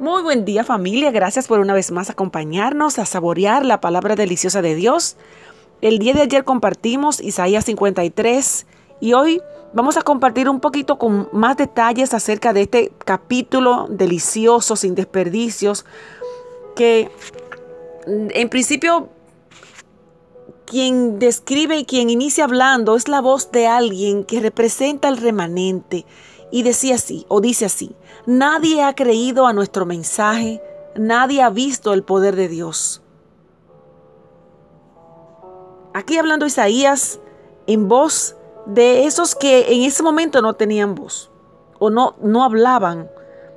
Muy buen día familia, gracias por una vez más acompañarnos a saborear la palabra deliciosa de Dios. El día de ayer compartimos Isaías 53 y hoy vamos a compartir un poquito con más detalles acerca de este capítulo delicioso, sin desperdicios, que en principio quien describe y quien inicia hablando es la voz de alguien que representa el remanente y decía así, o dice así, nadie ha creído a nuestro mensaje, nadie ha visto el poder de Dios. Aquí hablando Isaías en voz de esos que en ese momento no tenían voz o no, no hablaban,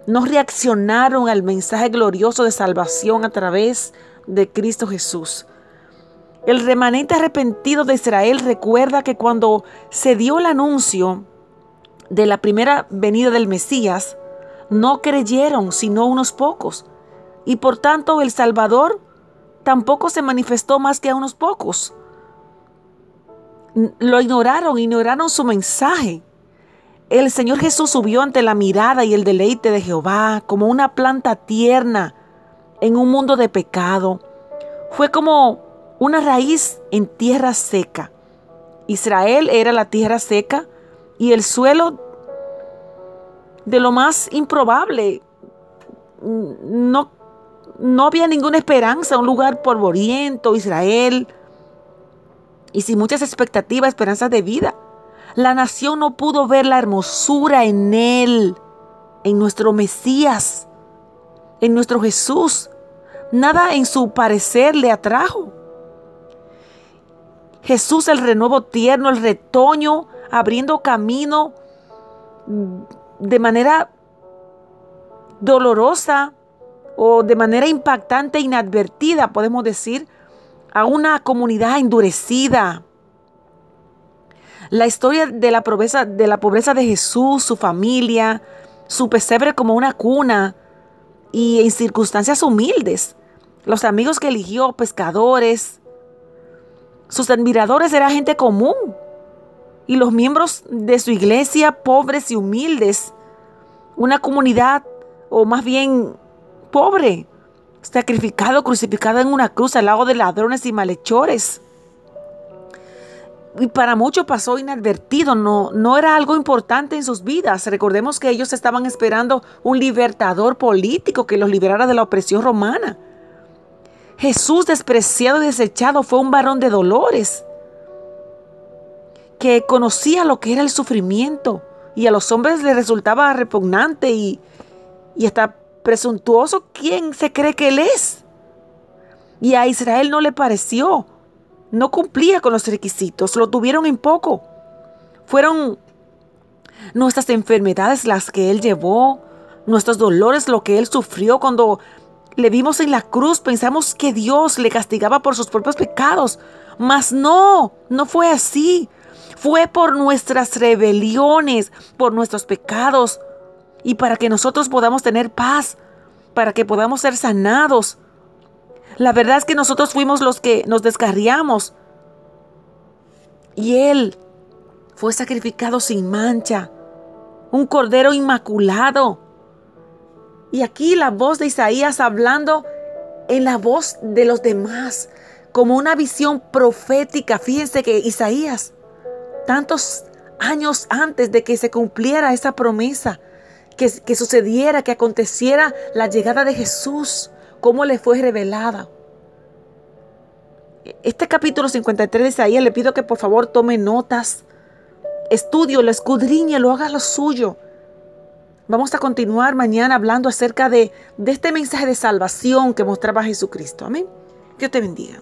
no reaccionaron al mensaje glorioso de salvación a través de Cristo Jesús. El remanente arrepentido de Israel recuerda que cuando se dio el anuncio de la primera venida del Mesías, no creyeron sino unos pocos. Y por tanto el Salvador tampoco se manifestó más que a unos pocos. Lo ignoraron, ignoraron su mensaje. El Señor Jesús subió ante la mirada y el deleite de Jehová como una planta tierna en un mundo de pecado. Fue como una raíz en tierra seca. Israel era la tierra seca y el suelo de lo más improbable. No, no había ninguna esperanza, un lugar polvoriento, Israel, y sin muchas expectativas, esperanzas de vida. La nación no pudo ver la hermosura en Él, en nuestro Mesías, en nuestro Jesús. Nada en su parecer le atrajo. Jesús, el renuevo tierno, el retoño, abriendo camino de manera dolorosa o de manera impactante inadvertida, podemos decir, a una comunidad endurecida. La historia de la pobreza de, la pobreza de Jesús, su familia, su pesebre como una cuna y en circunstancias humildes. Los amigos que eligió, pescadores, sus admiradores eran gente común y los miembros de su iglesia pobres y humildes. Una comunidad, o más bien pobre, sacrificado, crucificado en una cruz al lado de ladrones y malhechores. Y para muchos pasó inadvertido, no, no era algo importante en sus vidas. Recordemos que ellos estaban esperando un libertador político que los liberara de la opresión romana. Jesús, despreciado y desechado, fue un varón de dolores, que conocía lo que era el sufrimiento y a los hombres le resultaba repugnante y, y hasta presuntuoso quién se cree que él es. Y a Israel no le pareció, no cumplía con los requisitos, lo tuvieron en poco. Fueron nuestras enfermedades las que él llevó, nuestros dolores lo que él sufrió cuando le vimos en la cruz, pensamos que Dios le castigaba por sus propios pecados. Mas no, no fue así. Fue por nuestras rebeliones, por nuestros pecados. Y para que nosotros podamos tener paz, para que podamos ser sanados. La verdad es que nosotros fuimos los que nos descarriamos. Y Él fue sacrificado sin mancha. Un cordero inmaculado y aquí la voz de Isaías hablando en la voz de los demás, como una visión profética. Fíjense que Isaías, tantos años antes de que se cumpliera esa promesa, que, que sucediera, que aconteciera la llegada de Jesús, cómo le fue revelada. Este capítulo 53 de Isaías le pido que por favor tome notas, estudio, lo escudriñe, lo haga lo suyo Vamos a continuar mañana hablando acerca de, de este mensaje de salvación que mostraba Jesucristo. Amén. Dios te bendiga.